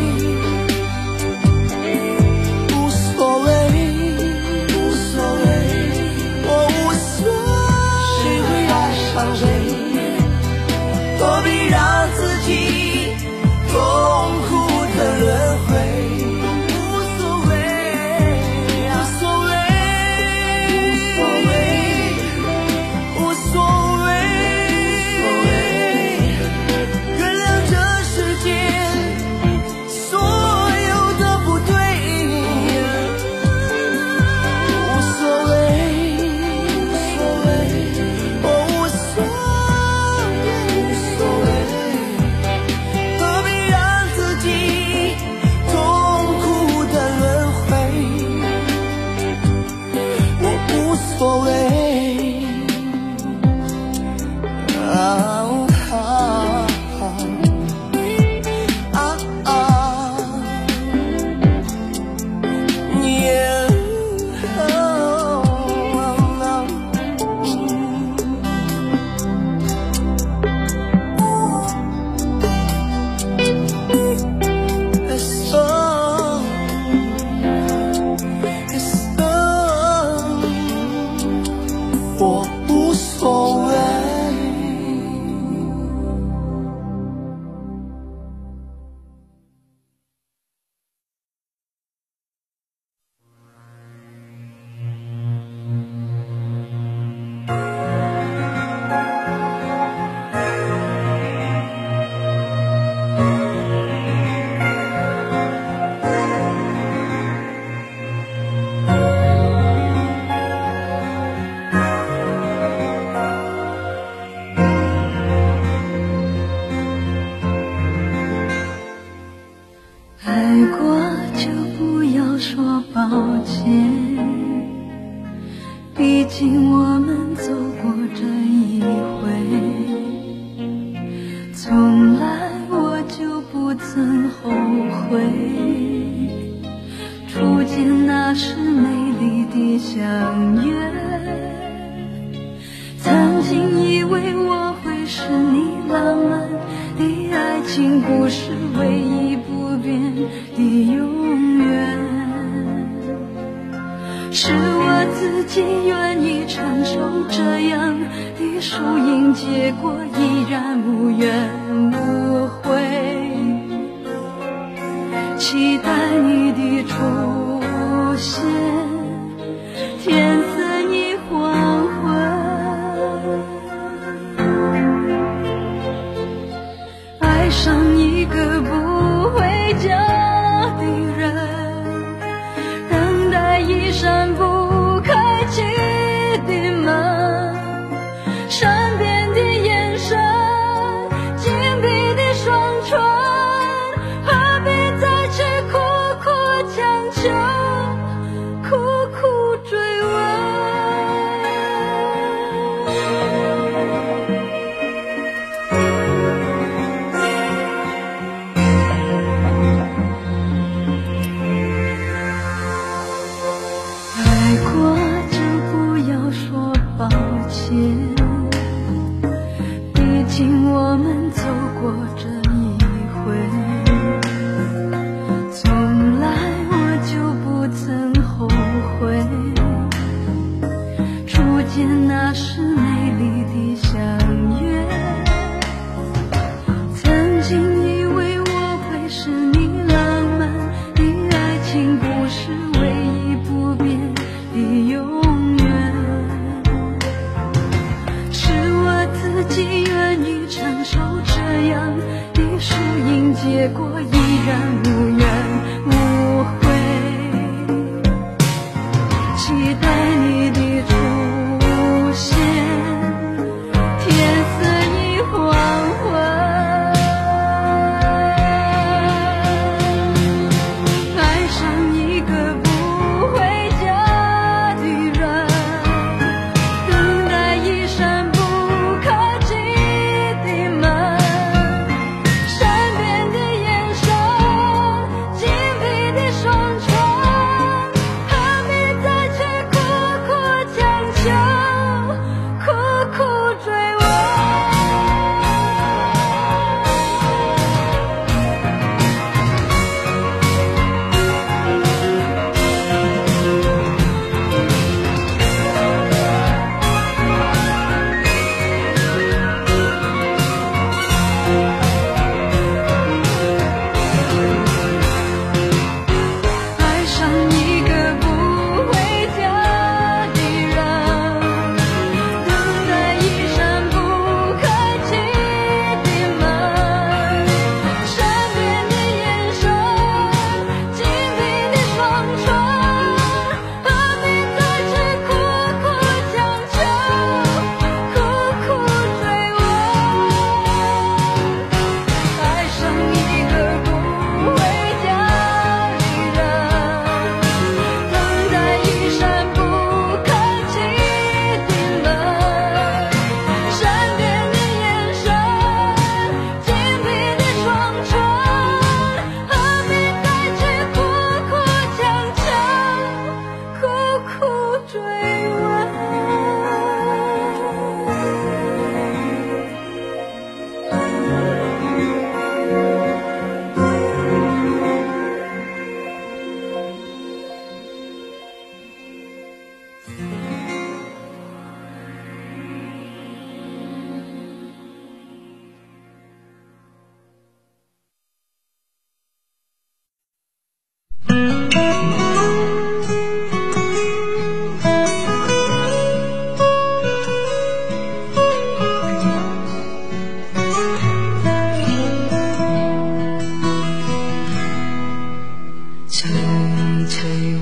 you. 无所谓。过就不要说抱歉毕竟我们走过这一回从来我就不曾后悔。初见那时美丽的相约曾经以为我会是你浪漫的爱情故事唯一不变。的永远。是我自己愿意承受这样的输赢结果依然无怨无悔。期待你的出现我们走过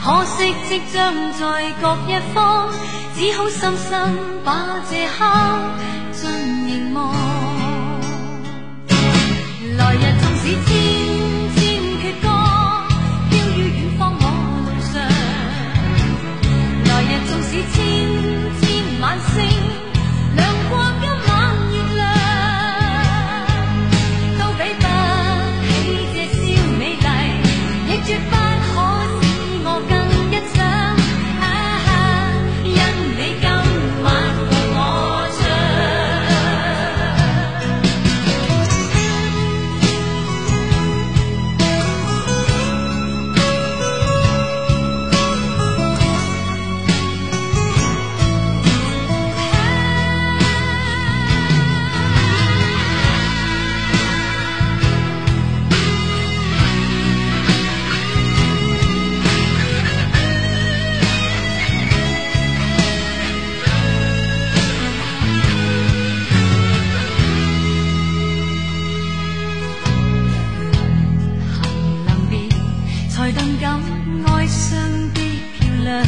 可惜即将在各一方，只好深深把这刻尽凝望。来日纵使千千阙歌，飘于远方我路上。来日纵使千千晚星，才动感哀伤的漂亮。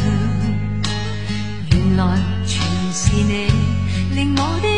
原来全是你，令我的